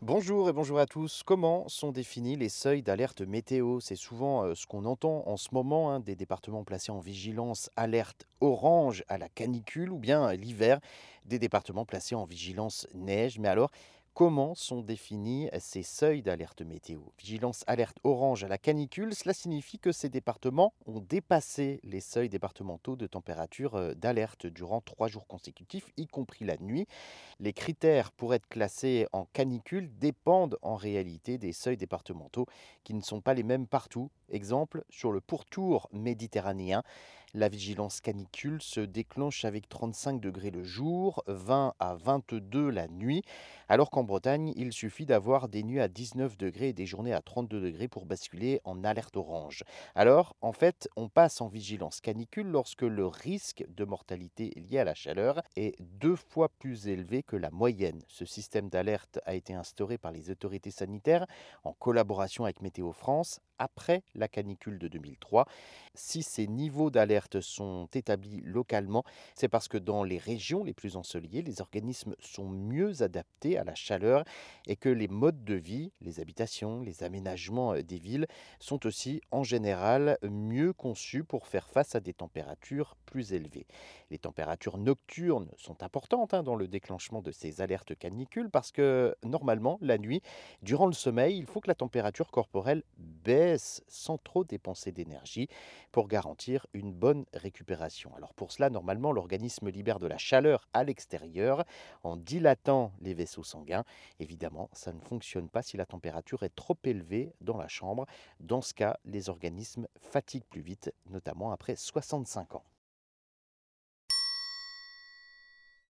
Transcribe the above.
Bonjour et bonjour à tous. Comment sont définis les seuils d'alerte météo? C'est souvent euh, ce qu'on entend en ce moment, hein, des départements placés en vigilance alerte orange à la canicule ou bien l'hiver, des départements placés en vigilance neige. Mais alors, comment sont définis ces seuils d'alerte météo? Vigilance alerte orange à la canicule, cela signifie que ces départements ont dépassé les seuils départementaux de température euh, d'alerte durant trois jours consécutifs, y compris la nuit. Les critères pour être classés en canicule dépendent en réalité des seuils départementaux qui ne sont pas les mêmes partout. Exemple, sur le pourtour méditerranéen, la vigilance canicule se déclenche avec 35 degrés le jour, 20 à 22 la nuit, alors qu'en Bretagne, il suffit d'avoir des nuits à 19 degrés et des journées à 32 degrés pour basculer en alerte orange. Alors, en fait, on passe en vigilance canicule lorsque le risque de mortalité lié à la chaleur est deux fois plus élevé que la moyenne. Ce système d'alerte a été instauré par les autorités sanitaires en collaboration avec Météo France après la canicule de 2003. Si ces niveaux d'alerte sont établis localement, c'est parce que dans les régions les plus ensoleillées, les organismes sont mieux adaptés à la chaleur et que les modes de vie, les habitations, les aménagements euh, des villes sont aussi en général mieux conçus pour faire face à des températures plus élevées. Les températures nocturnes sont importantes hein, dans le déclenchement de ces alertes canicules parce que normalement, la nuit, durant le sommeil, il faut que la température corporelle baisse sans trop dépenser d'énergie pour garantir une bonne récupération. Alors pour cela, normalement, l'organisme libère de la chaleur à l'extérieur en dilatant les vaisseaux sanguins. Évidemment, ça ne fonctionne pas si la température est trop élevée dans la chambre. Dans ce cas, les organismes fatiguent plus vite, notamment après 65 ans.